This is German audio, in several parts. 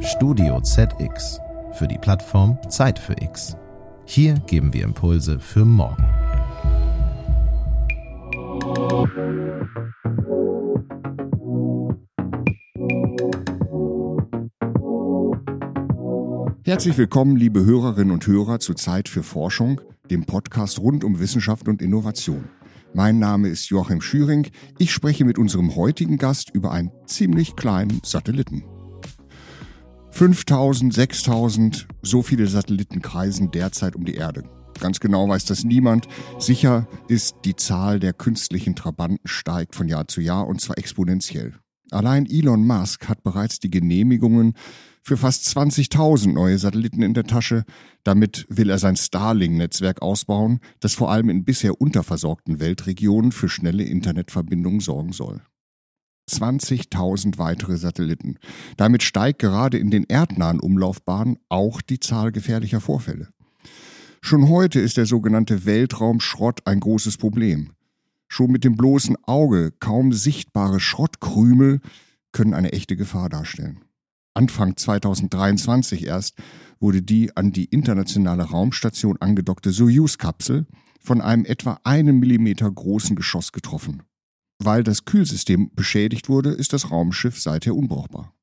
Studio ZX für die Plattform Zeit für X. Hier geben wir Impulse für morgen. Herzlich willkommen, liebe Hörerinnen und Hörer, zu Zeit für Forschung, dem Podcast rund um Wissenschaft und Innovation. Mein Name ist Joachim Schüring. Ich spreche mit unserem heutigen Gast über einen ziemlich kleinen Satelliten. 5000, 6000, so viele Satelliten kreisen derzeit um die Erde. Ganz genau weiß das niemand. Sicher ist, die Zahl der künstlichen Trabanten steigt von Jahr zu Jahr und zwar exponentiell. Allein Elon Musk hat bereits die Genehmigungen für fast 20.000 neue Satelliten in der Tasche. Damit will er sein Starlink-Netzwerk ausbauen, das vor allem in bisher unterversorgten Weltregionen für schnelle Internetverbindungen sorgen soll. 20.000 weitere Satelliten. Damit steigt gerade in den erdnahen Umlaufbahnen auch die Zahl gefährlicher Vorfälle. Schon heute ist der sogenannte Weltraumschrott ein großes Problem. Schon mit dem bloßen Auge kaum sichtbare Schrottkrümel können eine echte Gefahr darstellen. Anfang 2023 erst wurde die an die internationale Raumstation angedockte Soyuz-Kapsel von einem etwa einen Millimeter großen Geschoss getroffen. Weil das Kühlsystem beschädigt wurde, ist das Raumschiff seither unbrauchbar.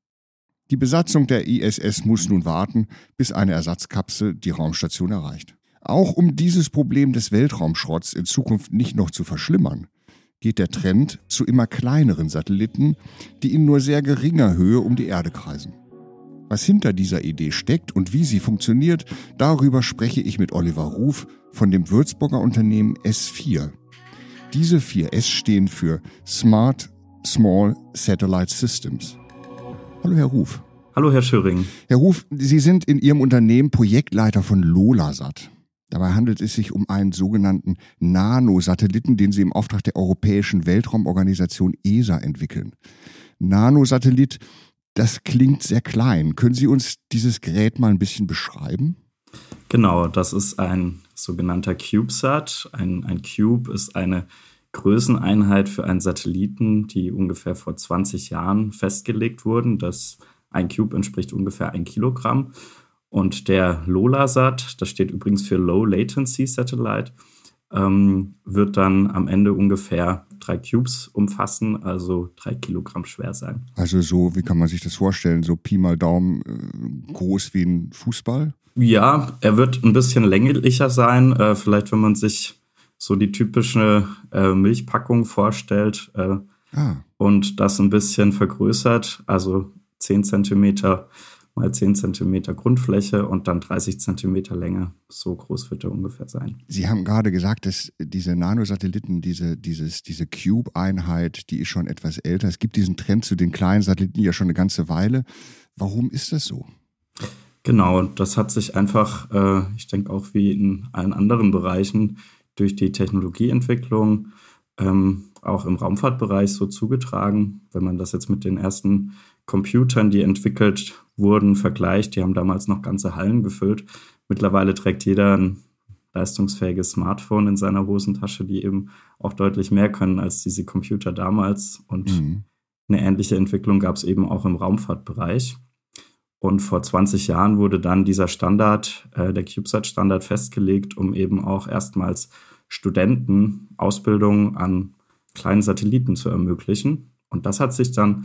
Die Besatzung der ISS muss nun warten, bis eine Ersatzkapsel die Raumstation erreicht. Auch um dieses Problem des Weltraumschrotts in Zukunft nicht noch zu verschlimmern, geht der Trend zu immer kleineren Satelliten, die in nur sehr geringer Höhe um die Erde kreisen. Was hinter dieser Idee steckt und wie sie funktioniert, darüber spreche ich mit Oliver Ruf von dem Würzburger Unternehmen S4. Diese vier S stehen für Smart Small Satellite Systems. Hallo, Herr Ruf. Hallo, Herr Schöring. Herr Ruf, Sie sind in Ihrem Unternehmen Projektleiter von LOLASat. Dabei handelt es sich um einen sogenannten Nanosatelliten, den Sie im Auftrag der Europäischen Weltraumorganisation ESA entwickeln. Nanosatellit das klingt sehr klein. Können Sie uns dieses Gerät mal ein bisschen beschreiben? Genau, das ist ein sogenannter CubeSat. Ein, ein Cube ist eine Größeneinheit für einen Satelliten, die ungefähr vor 20 Jahren festgelegt wurden. Das ein Cube entspricht ungefähr ein Kilogramm. Und der LOLASat, das steht übrigens für Low Latency Satellite, ähm, wird dann am Ende ungefähr drei Cubes umfassen, also drei Kilogramm schwer sein. Also so, wie kann man sich das vorstellen? So Pi mal Daumen äh, groß wie ein Fußball? Ja, er wird ein bisschen länglicher sein. Äh, vielleicht, wenn man sich so die typische äh, Milchpackung vorstellt äh, ah. und das ein bisschen vergrößert, also 10 Zentimeter mal 10 cm Grundfläche und dann 30 cm Länge. So groß wird er ungefähr sein. Sie haben gerade gesagt, dass diese Nanosatelliten, diese, dieses, diese Cube-Einheit, die ist schon etwas älter. Es gibt diesen Trend zu den kleinen Satelliten ja schon eine ganze Weile. Warum ist das so? Genau, das hat sich einfach, äh, ich denke auch wie in allen anderen Bereichen, durch die Technologieentwicklung ähm, auch im Raumfahrtbereich so zugetragen. Wenn man das jetzt mit den ersten Computern, die entwickelt wurden, vergleicht, die haben damals noch ganze Hallen gefüllt. Mittlerweile trägt jeder ein leistungsfähiges Smartphone in seiner Hosentasche, die eben auch deutlich mehr können als diese Computer damals. Und mhm. eine ähnliche Entwicklung gab es eben auch im Raumfahrtbereich. Und vor 20 Jahren wurde dann dieser Standard, äh, der CubeSat-Standard, festgelegt, um eben auch erstmals Studenten Ausbildung an kleinen Satelliten zu ermöglichen. Und das hat sich dann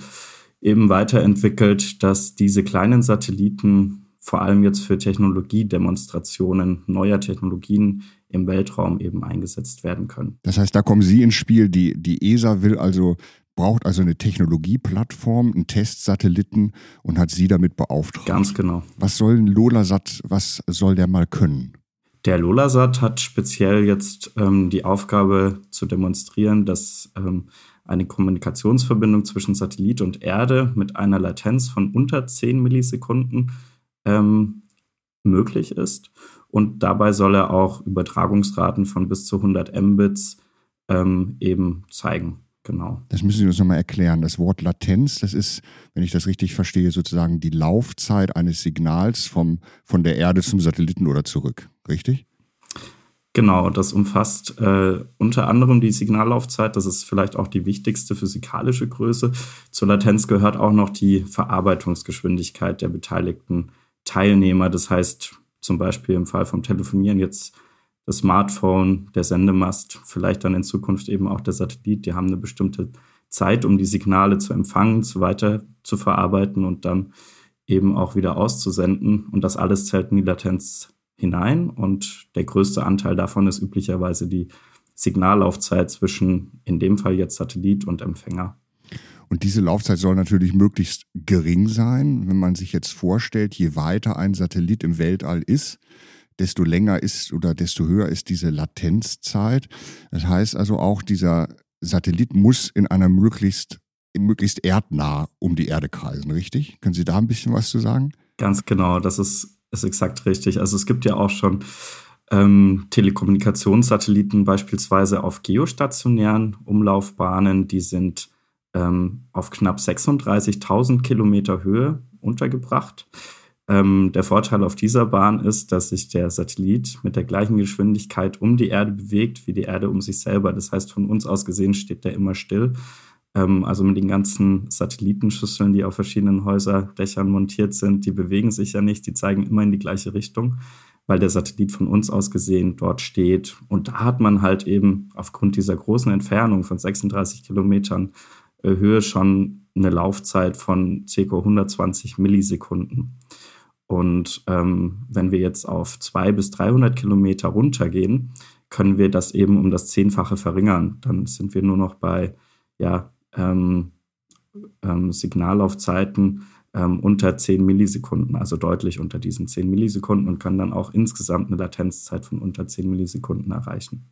eben weiterentwickelt, dass diese kleinen Satelliten vor allem jetzt für Technologiedemonstrationen neuer Technologien im Weltraum eben eingesetzt werden können. Das heißt, da kommen Sie ins Spiel. Die, die ESA will also braucht also eine Technologieplattform, einen Testsatelliten und hat Sie damit beauftragt. Ganz genau. Was soll ein LoLaSat, was soll der mal können? Der LoLaSat hat speziell jetzt ähm, die Aufgabe zu demonstrieren, dass ähm, eine Kommunikationsverbindung zwischen Satellit und Erde mit einer Latenz von unter 10 Millisekunden ähm, möglich ist. Und dabei soll er auch Übertragungsraten von bis zu 100 Mbits ähm, eben zeigen. Genau. Das müssen Sie uns nochmal erklären. Das Wort Latenz, das ist, wenn ich das richtig verstehe, sozusagen die Laufzeit eines Signals vom, von der Erde zum Satelliten oder zurück. Richtig? Genau, das umfasst äh, unter anderem die Signallaufzeit. Das ist vielleicht auch die wichtigste physikalische Größe. Zur Latenz gehört auch noch die Verarbeitungsgeschwindigkeit der beteiligten Teilnehmer. Das heißt zum Beispiel im Fall vom Telefonieren jetzt das Smartphone, der Sendemast, vielleicht dann in Zukunft eben auch der Satellit. Die haben eine bestimmte Zeit, um die Signale zu empfangen, zu weiter zu verarbeiten und dann eben auch wieder auszusenden. Und das alles zählt in die Latenz hinein. Und der größte Anteil davon ist üblicherweise die Signallaufzeit zwischen, in dem Fall jetzt Satellit und Empfänger. Und diese Laufzeit soll natürlich möglichst gering sein. Wenn man sich jetzt vorstellt, je weiter ein Satellit im Weltall ist, desto länger ist oder desto höher ist diese Latenzzeit. Das heißt also auch, dieser Satellit muss in einer möglichst, möglichst erdnah um die Erde kreisen, richtig? Können Sie da ein bisschen was zu sagen? Ganz genau, das ist, ist exakt richtig. Also es gibt ja auch schon ähm, Telekommunikationssatelliten beispielsweise auf geostationären Umlaufbahnen, die sind ähm, auf knapp 36.000 Kilometer Höhe untergebracht. Ähm, der Vorteil auf dieser Bahn ist, dass sich der Satellit mit der gleichen Geschwindigkeit um die Erde bewegt wie die Erde um sich selber. Das heißt, von uns aus gesehen steht der immer still. Ähm, also mit den ganzen Satellitenschüsseln, die auf verschiedenen Häuserdächern montiert sind, die bewegen sich ja nicht, die zeigen immer in die gleiche Richtung, weil der Satellit von uns aus gesehen dort steht. Und da hat man halt eben aufgrund dieser großen Entfernung von 36 Kilometern äh, Höhe schon eine Laufzeit von ca. 120 Millisekunden. Und ähm, wenn wir jetzt auf 200 bis 300 Kilometer runtergehen, können wir das eben um das Zehnfache verringern. Dann sind wir nur noch bei ja, ähm, ähm, Signallaufzeiten ähm, unter 10 Millisekunden, also deutlich unter diesen 10 Millisekunden und können dann auch insgesamt eine Latenzzeit von unter 10 Millisekunden erreichen.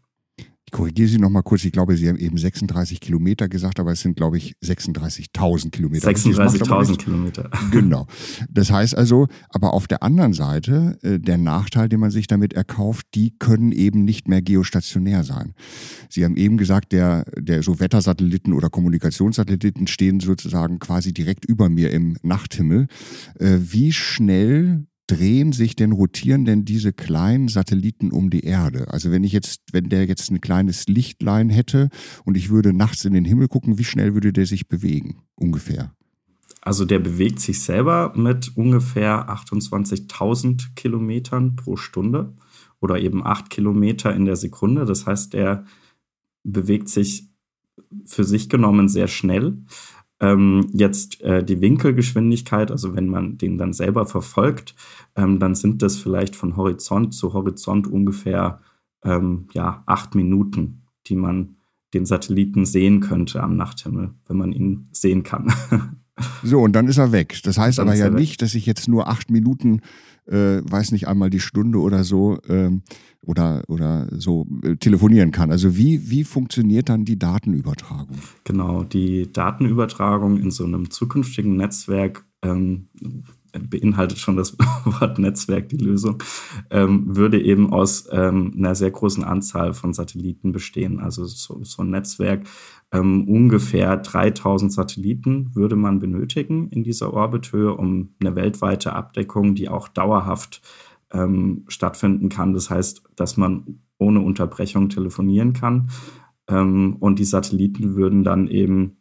Ich korrigiere Sie noch mal kurz. Ich glaube, Sie haben eben 36 Kilometer gesagt, aber es sind, glaube ich, 36.000 Kilometer. 36.000 Kilometer. Genau. Das heißt also, aber auf der anderen Seite, äh, der Nachteil, den man sich damit erkauft, die können eben nicht mehr geostationär sein. Sie haben eben gesagt, der, der so Wettersatelliten oder Kommunikationssatelliten stehen sozusagen quasi direkt über mir im Nachthimmel. Äh, wie schnell drehen sich denn, rotieren denn diese kleinen Satelliten um die Erde? Also wenn ich jetzt, wenn der jetzt ein kleines Lichtlein hätte und ich würde nachts in den Himmel gucken, wie schnell würde der sich bewegen? Ungefähr. Also der bewegt sich selber mit ungefähr 28.000 Kilometern pro Stunde oder eben 8 Kilometer in der Sekunde. Das heißt, der bewegt sich für sich genommen sehr schnell. Ähm, jetzt äh, die Winkelgeschwindigkeit, also wenn man den dann selber verfolgt, ähm, dann sind das vielleicht von Horizont zu Horizont ungefähr ähm, ja, acht Minuten, die man den Satelliten sehen könnte am Nachthimmel, wenn man ihn sehen kann. so, und dann ist er weg. Das heißt aber ja nicht, dass ich jetzt nur acht Minuten äh, weiß nicht einmal die Stunde oder so ähm, oder oder so äh, telefonieren kann. Also wie wie funktioniert dann die Datenübertragung? Genau, die Datenübertragung in so einem zukünftigen Netzwerk ähm, beinhaltet schon das Wort Netzwerk, die Lösung, ähm, würde eben aus ähm, einer sehr großen Anzahl von Satelliten bestehen. Also so, so ein Netzwerk, ähm, ungefähr 3000 Satelliten würde man benötigen in dieser Orbithöhe, um eine weltweite Abdeckung, die auch dauerhaft ähm, stattfinden kann. Das heißt, dass man ohne Unterbrechung telefonieren kann. Ähm, und die Satelliten würden dann eben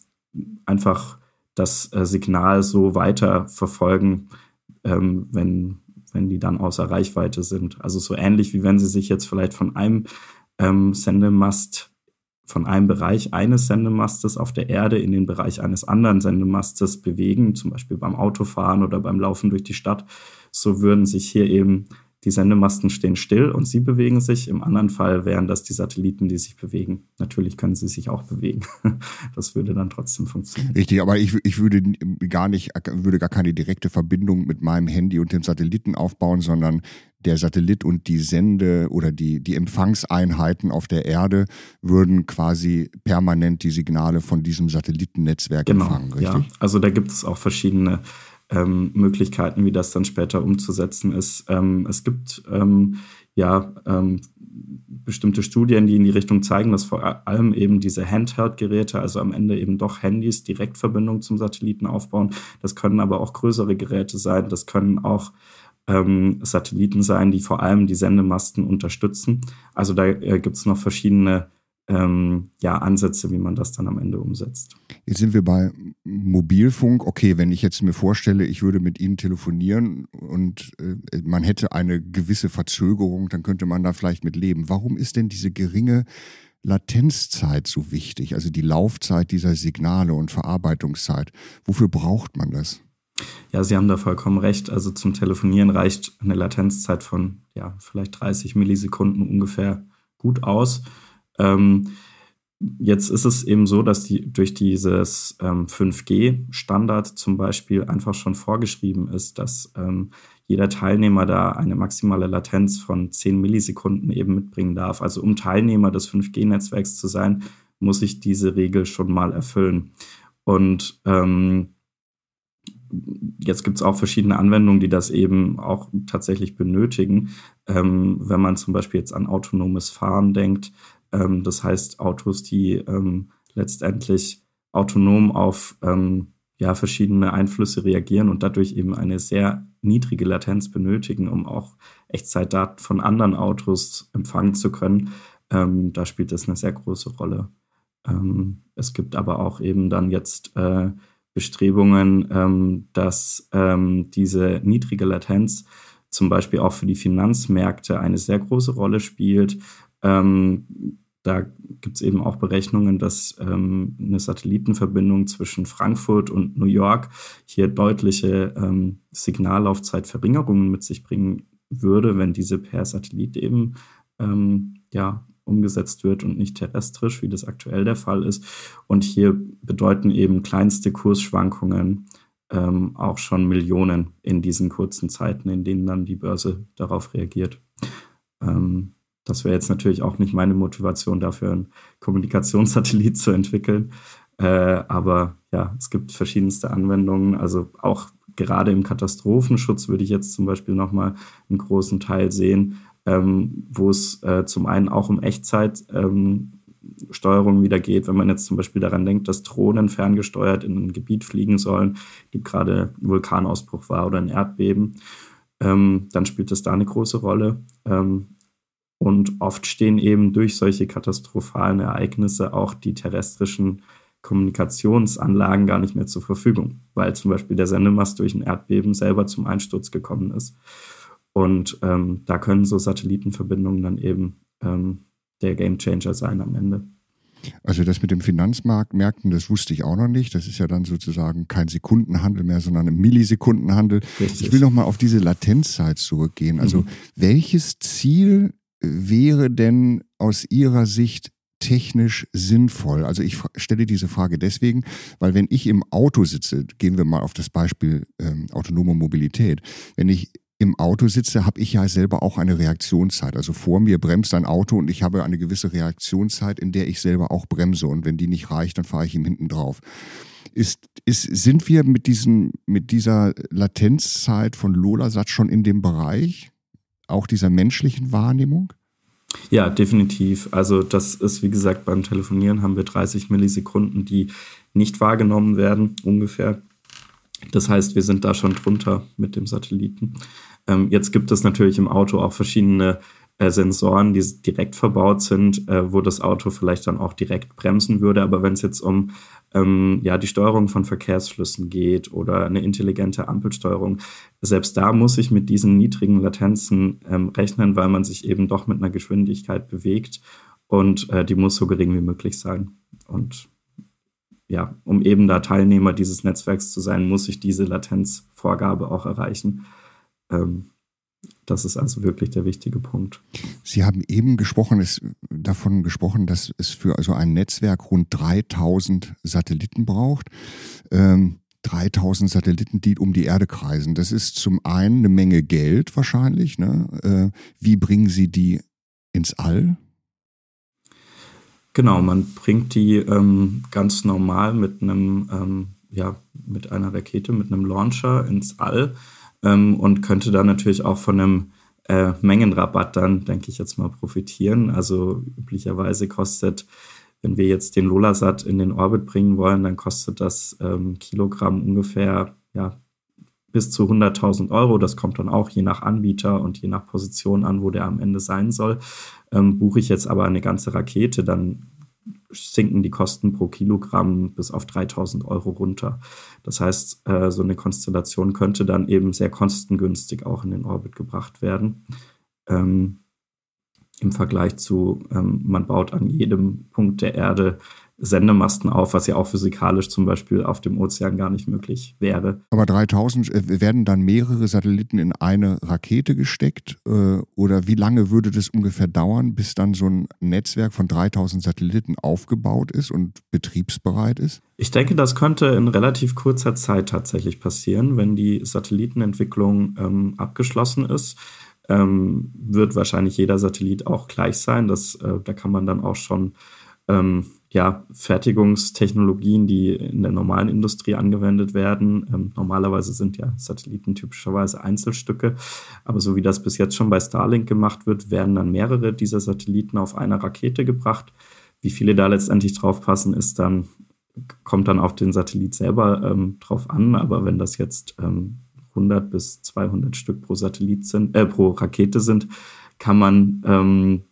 einfach das äh, Signal so weiter verfolgen, ähm, wenn, wenn die dann außer Reichweite sind. Also so ähnlich wie wenn sie sich jetzt vielleicht von einem ähm, Sendemast, von einem Bereich eines Sendemastes auf der Erde in den Bereich eines anderen Sendemastes bewegen, zum Beispiel beim Autofahren oder beim Laufen durch die Stadt, so würden sich hier eben die Sendemasten stehen still und sie bewegen sich. Im anderen Fall wären das die Satelliten, die sich bewegen. Natürlich können sie sich auch bewegen. Das würde dann trotzdem funktionieren. Richtig, aber ich, ich würde gar nicht, würde gar keine direkte Verbindung mit meinem Handy und dem Satelliten aufbauen, sondern der Satellit und die Sende oder die, die Empfangseinheiten auf der Erde würden quasi permanent die Signale von diesem Satellitennetzwerk genau, empfangen, richtig? Ja, also da gibt es auch verschiedene ähm, Möglichkeiten, wie das dann später umzusetzen ist. Ähm, es gibt ähm, ja ähm, bestimmte Studien, die in die Richtung zeigen, dass vor allem eben diese Handheld-Geräte, also am Ende eben doch Handys, Direktverbindung zum Satelliten aufbauen. Das können aber auch größere Geräte sein. Das können auch ähm, Satelliten sein, die vor allem die Sendemasten unterstützen. Also da äh, gibt es noch verschiedene ähm, ja, Ansätze, wie man das dann am Ende umsetzt. Jetzt sind wir bei Mobilfunk. Okay, wenn ich jetzt mir vorstelle, ich würde mit Ihnen telefonieren und äh, man hätte eine gewisse Verzögerung, dann könnte man da vielleicht mit leben. Warum ist denn diese geringe Latenzzeit so wichtig? Also die Laufzeit dieser Signale und Verarbeitungszeit. Wofür braucht man das? Ja, Sie haben da vollkommen recht. Also zum Telefonieren reicht eine Latenzzeit von ja, vielleicht 30 Millisekunden ungefähr gut aus. Ähm, jetzt ist es eben so, dass die durch dieses ähm, 5G-Standard zum Beispiel einfach schon vorgeschrieben ist, dass ähm, jeder Teilnehmer da eine maximale Latenz von 10 Millisekunden eben mitbringen darf. Also um Teilnehmer des 5G-Netzwerks zu sein, muss ich diese Regel schon mal erfüllen. Und ähm, jetzt gibt es auch verschiedene Anwendungen, die das eben auch tatsächlich benötigen. Ähm, wenn man zum Beispiel jetzt an autonomes Fahren denkt, ähm, das heißt Autos, die ähm, letztendlich autonom auf ähm, ja, verschiedene Einflüsse reagieren und dadurch eben eine sehr niedrige Latenz benötigen, um auch Echtzeitdaten von anderen Autos empfangen zu können. Ähm, da spielt das eine sehr große Rolle. Ähm, es gibt aber auch eben dann jetzt äh, Bestrebungen, ähm, dass ähm, diese niedrige Latenz zum Beispiel auch für die Finanzmärkte eine sehr große Rolle spielt. Ähm, da gibt es eben auch Berechnungen, dass ähm, eine Satellitenverbindung zwischen Frankfurt und New York hier deutliche ähm, Signallaufzeitverringerungen mit sich bringen würde, wenn diese per Satellit eben ähm, ja, umgesetzt wird und nicht terrestrisch, wie das aktuell der Fall ist. Und hier bedeuten eben kleinste Kursschwankungen ähm, auch schon Millionen in diesen kurzen Zeiten, in denen dann die Börse darauf reagiert. Ähm, das wäre jetzt natürlich auch nicht meine Motivation dafür, einen Kommunikationssatellit zu entwickeln. Äh, aber ja, es gibt verschiedenste Anwendungen. Also auch gerade im Katastrophenschutz würde ich jetzt zum Beispiel nochmal einen großen Teil sehen, ähm, wo es äh, zum einen auch um Echtzeitsteuerung ähm, wieder geht, wenn man jetzt zum Beispiel daran denkt, dass Drohnen ferngesteuert in ein Gebiet fliegen sollen, gibt gerade ein Vulkanausbruch war oder ein Erdbeben, ähm, dann spielt das da eine große Rolle. Ähm, und oft stehen eben durch solche katastrophalen Ereignisse auch die terrestrischen Kommunikationsanlagen gar nicht mehr zur Verfügung, weil zum Beispiel der Sendemast durch ein Erdbeben selber zum Einsturz gekommen ist. Und ähm, da können so Satellitenverbindungen dann eben ähm, der Gamechanger sein am Ende. Also das mit dem Finanzmarktmärkten, das wusste ich auch noch nicht. Das ist ja dann sozusagen kein Sekundenhandel mehr, sondern ein Millisekundenhandel. Richtig. Ich will noch mal auf diese Latenzzeit zurückgehen. Also mhm. welches Ziel wäre denn aus Ihrer Sicht technisch sinnvoll? Also ich stelle diese Frage deswegen, weil wenn ich im Auto sitze, gehen wir mal auf das Beispiel ähm, autonome Mobilität, wenn ich im Auto sitze, habe ich ja selber auch eine Reaktionszeit. Also vor mir bremst ein Auto und ich habe eine gewisse Reaktionszeit, in der ich selber auch bremse. Und wenn die nicht reicht, dann fahre ich ihm hinten drauf. Ist, ist, sind wir mit, diesen, mit dieser Latenzzeit von Lola-Satz schon in dem Bereich? Auch dieser menschlichen Wahrnehmung? Ja, definitiv. Also das ist, wie gesagt, beim Telefonieren haben wir 30 Millisekunden, die nicht wahrgenommen werden, ungefähr. Das heißt, wir sind da schon drunter mit dem Satelliten. Ähm, jetzt gibt es natürlich im Auto auch verschiedene äh, Sensoren, die direkt verbaut sind, äh, wo das Auto vielleicht dann auch direkt bremsen würde. Aber wenn es jetzt um ähm, ja, die Steuerung von Verkehrsflüssen geht oder eine intelligente Ampelsteuerung, selbst da muss ich mit diesen niedrigen Latenzen ähm, rechnen, weil man sich eben doch mit einer Geschwindigkeit bewegt und äh, die muss so gering wie möglich sein. Und ja, um eben da Teilnehmer dieses Netzwerks zu sein, muss ich diese Latenzvorgabe auch erreichen. Ähm, das ist also wirklich der wichtige Punkt. Sie haben eben gesprochen, es, davon gesprochen, dass es für also ein Netzwerk rund 3000 Satelliten braucht. Ähm, 3000 Satelliten, die um die Erde kreisen. Das ist zum einen eine Menge Geld wahrscheinlich. Ne? Äh, wie bringen Sie die ins All? Genau, man bringt die ähm, ganz normal mit einem, ähm, ja, mit einer Rakete, mit einem Launcher ins All ähm, und könnte da natürlich auch von einem äh, Mengenrabatt dann, denke ich jetzt mal, profitieren. Also üblicherweise kostet, wenn wir jetzt den Lolasat in den Orbit bringen wollen, dann kostet das ähm, Kilogramm ungefähr ja, bis zu 100.000 Euro. Das kommt dann auch je nach Anbieter und je nach Position an, wo der am Ende sein soll. Ähm, buche ich jetzt aber eine ganze Rakete, dann sinken die Kosten pro Kilogramm bis auf 3000 Euro runter. Das heißt, äh, so eine Konstellation könnte dann eben sehr kostengünstig auch in den Orbit gebracht werden. Ähm, Im Vergleich zu, ähm, man baut an jedem Punkt der Erde Sendemasten auf, was ja auch physikalisch zum Beispiel auf dem Ozean gar nicht möglich wäre. Aber 3000 äh, werden dann mehrere Satelliten in eine Rakete gesteckt? Äh, oder wie lange würde das ungefähr dauern, bis dann so ein Netzwerk von 3000 Satelliten aufgebaut ist und betriebsbereit ist? Ich denke, das könnte in relativ kurzer Zeit tatsächlich passieren, wenn die Satellitenentwicklung ähm, abgeschlossen ist. Ähm, wird wahrscheinlich jeder Satellit auch gleich sein. Das, äh, da kann man dann auch schon ähm, ja, Fertigungstechnologien, die in der normalen Industrie angewendet werden. Ähm, normalerweise sind ja Satelliten typischerweise Einzelstücke, aber so wie das bis jetzt schon bei Starlink gemacht wird, werden dann mehrere dieser Satelliten auf einer Rakete gebracht. Wie viele da letztendlich drauf passen, ist dann, kommt dann auf den Satellit selber ähm, drauf an, aber wenn das jetzt ähm, 100 bis 200 Stück pro Satellit sind, äh, pro Rakete sind, kann man ähm,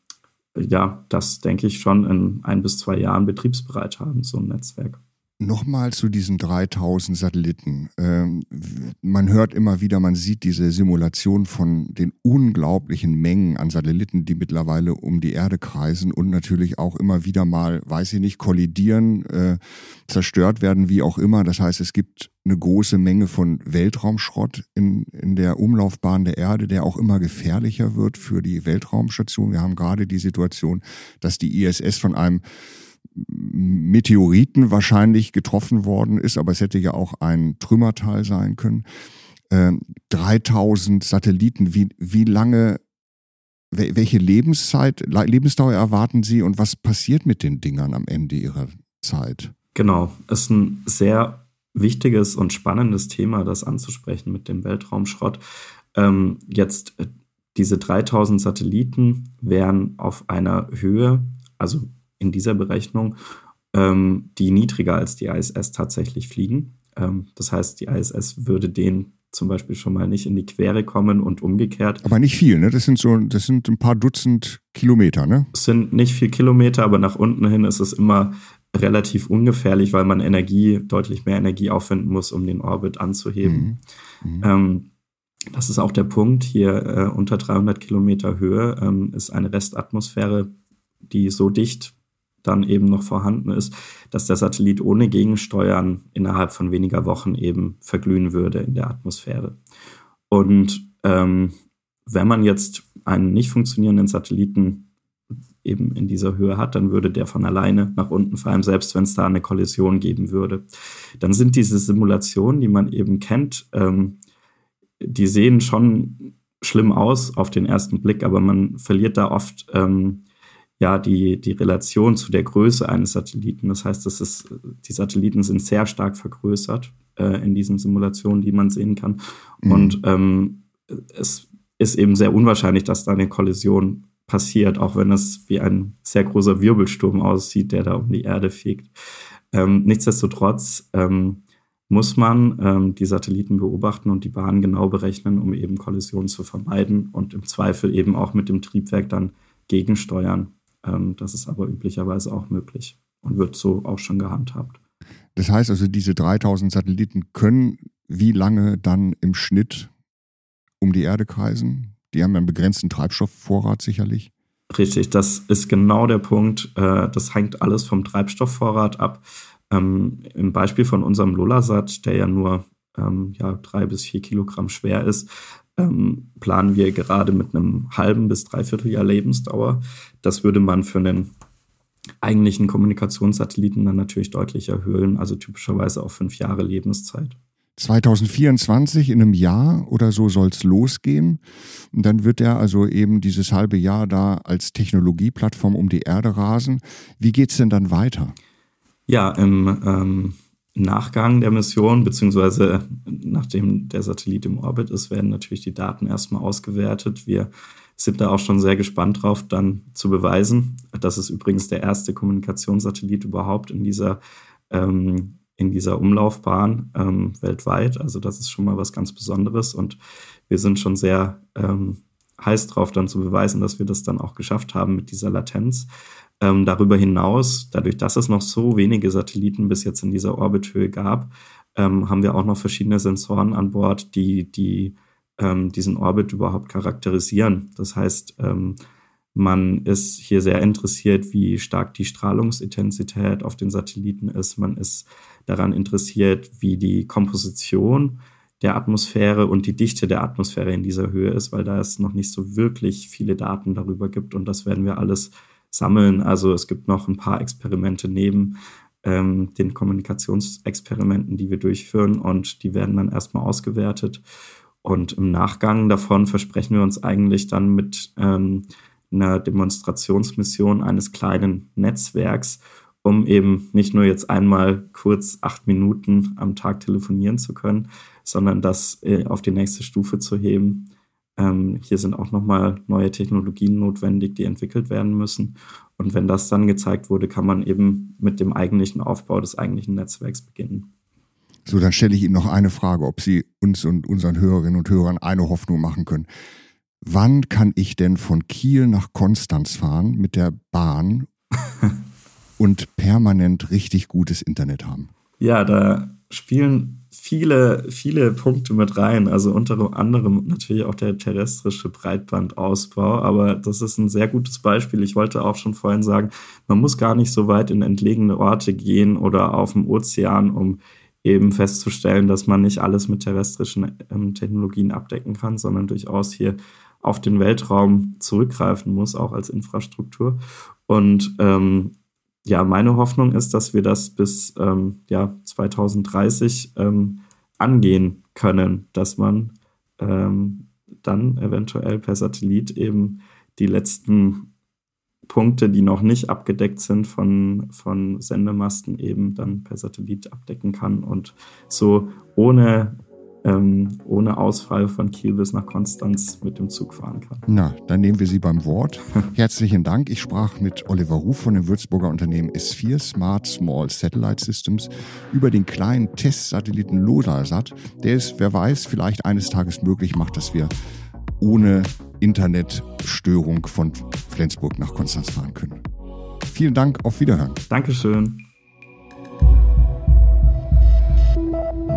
ja, das denke ich schon in ein bis zwei Jahren betriebsbereit haben, so ein Netzwerk. Nochmal zu diesen 3000 Satelliten. Ähm, man hört immer wieder, man sieht diese Simulation von den unglaublichen Mengen an Satelliten, die mittlerweile um die Erde kreisen und natürlich auch immer wieder mal, weiß ich nicht, kollidieren, äh, zerstört werden, wie auch immer. Das heißt, es gibt eine große Menge von Weltraumschrott in, in der Umlaufbahn der Erde, der auch immer gefährlicher wird für die Weltraumstation. Wir haben gerade die Situation, dass die ISS von einem Meteoriten wahrscheinlich getroffen worden ist, aber es hätte ja auch ein Trümmerteil sein können. Äh, 3000 Satelliten, wie, wie lange, welche Lebenszeit, Lebensdauer erwarten Sie und was passiert mit den Dingern am Ende ihrer Zeit? Genau, ist ein sehr wichtiges und spannendes Thema, das anzusprechen mit dem Weltraumschrott. Ähm, jetzt äh, diese 3000 Satelliten wären auf einer Höhe, also in dieser Berechnung, ähm, die niedriger als die ISS tatsächlich fliegen. Ähm, das heißt, die ISS würde denen zum Beispiel schon mal nicht in die Quere kommen und umgekehrt. Aber nicht viel, ne? Das sind so, das sind ein paar Dutzend Kilometer, ne? Es sind nicht viel Kilometer, aber nach unten hin ist es immer relativ ungefährlich, weil man Energie, deutlich mehr Energie aufwenden muss, um den Orbit anzuheben. Mhm. Mhm. Ähm, das ist auch der Punkt. Hier äh, unter 300 Kilometer Höhe ähm, ist eine Restatmosphäre, die so dicht dann eben noch vorhanden ist, dass der Satellit ohne Gegensteuern innerhalb von weniger Wochen eben verglühen würde in der Atmosphäre. Und ähm, wenn man jetzt einen nicht funktionierenden Satelliten eben in dieser Höhe hat, dann würde der von alleine nach unten fallen, selbst wenn es da eine Kollision geben würde. Dann sind diese Simulationen, die man eben kennt, ähm, die sehen schon schlimm aus auf den ersten Blick, aber man verliert da oft ähm, ja die, die Relation zu der Größe eines Satelliten. Das heißt, das ist, die Satelliten sind sehr stark vergrößert äh, in diesen Simulationen, die man sehen kann. Mhm. Und ähm, es ist eben sehr unwahrscheinlich, dass da eine Kollision passiert, auch wenn es wie ein sehr großer Wirbelsturm aussieht, der da um die Erde fegt. Ähm, nichtsdestotrotz ähm, muss man ähm, die Satelliten beobachten und die Bahn genau berechnen, um eben Kollisionen zu vermeiden und im Zweifel eben auch mit dem Triebwerk dann gegensteuern. Ähm, das ist aber üblicherweise auch möglich und wird so auch schon gehandhabt. Das heißt also, diese 3000 Satelliten können wie lange dann im Schnitt um die Erde kreisen? Die haben einen begrenzten Treibstoffvorrat sicherlich. Richtig, das ist genau der Punkt. Äh, das hängt alles vom Treibstoffvorrat ab. Ähm, Im Beispiel von unserem Lolasat, der ja nur ähm, ja, drei bis vier Kilogramm schwer ist, ähm, planen wir gerade mit einem halben bis dreiviertel Jahr Lebensdauer. Das würde man für einen eigentlichen Kommunikationssatelliten dann natürlich deutlich erhöhen, also typischerweise auf fünf Jahre Lebenszeit. 2024 in einem Jahr oder so soll es losgehen. Und dann wird er also eben dieses halbe Jahr da als Technologieplattform um die Erde rasen. Wie geht es denn dann weiter? Ja, im ähm, Nachgang der Mission, beziehungsweise nachdem der Satellit im Orbit ist, werden natürlich die Daten erstmal ausgewertet. Wir sind da auch schon sehr gespannt drauf, dann zu beweisen. Das ist übrigens der erste Kommunikationssatellit überhaupt in dieser ähm, in dieser Umlaufbahn ähm, weltweit. Also das ist schon mal was ganz Besonderes und wir sind schon sehr ähm, heiß drauf, dann zu beweisen, dass wir das dann auch geschafft haben mit dieser Latenz. Ähm, darüber hinaus, dadurch, dass es noch so wenige Satelliten bis jetzt in dieser Orbithöhe gab, ähm, haben wir auch noch verschiedene Sensoren an Bord, die, die ähm, diesen Orbit überhaupt charakterisieren. Das heißt, ähm, man ist hier sehr interessiert, wie stark die Strahlungsintensität auf den Satelliten ist. Man ist daran interessiert, wie die Komposition der Atmosphäre und die Dichte der Atmosphäre in dieser Höhe ist, weil da es noch nicht so wirklich viele Daten darüber gibt und das werden wir alles sammeln. Also es gibt noch ein paar Experimente neben ähm, den Kommunikationsexperimenten, die wir durchführen und die werden dann erstmal ausgewertet. Und im Nachgang davon versprechen wir uns eigentlich dann mit ähm, einer Demonstrationsmission eines kleinen Netzwerks, um eben nicht nur jetzt einmal kurz acht Minuten am Tag telefonieren zu können, sondern das äh, auf die nächste Stufe zu heben. Ähm, hier sind auch nochmal neue Technologien notwendig, die entwickelt werden müssen. Und wenn das dann gezeigt wurde, kann man eben mit dem eigentlichen Aufbau des eigentlichen Netzwerks beginnen. So, dann stelle ich Ihnen noch eine Frage, ob Sie uns und unseren Hörerinnen und Hörern eine Hoffnung machen können. Wann kann ich denn von Kiel nach Konstanz fahren mit der Bahn und permanent richtig gutes Internet haben? Ja, da spielen viele, viele Punkte mit rein. Also unter anderem natürlich auch der terrestrische Breitbandausbau. Aber das ist ein sehr gutes Beispiel. Ich wollte auch schon vorhin sagen, man muss gar nicht so weit in entlegene Orte gehen oder auf dem Ozean, um eben festzustellen, dass man nicht alles mit terrestrischen ähm, Technologien abdecken kann, sondern durchaus hier auf den Weltraum zurückgreifen muss, auch als Infrastruktur. Und ähm, ja, meine Hoffnung ist, dass wir das bis ähm, ja, 2030 ähm, angehen können, dass man ähm, dann eventuell per Satellit eben die letzten Punkte, die noch nicht abgedeckt sind von, von Sendemasten, eben dann per Satellit abdecken kann und so ohne ähm, ohne Ausfall von Kiel bis nach Konstanz mit dem Zug fahren kann. Na, dann nehmen wir Sie beim Wort. Herzlichen Dank. Ich sprach mit Oliver Ruf von dem Würzburger Unternehmen S4 Smart Small Satellite Systems über den kleinen Testsatelliten Lodasat, der es, wer weiß, vielleicht eines Tages möglich macht, dass wir ohne Internetstörung von Flensburg nach Konstanz fahren können. Vielen Dank, auf Wiederhören. Dankeschön.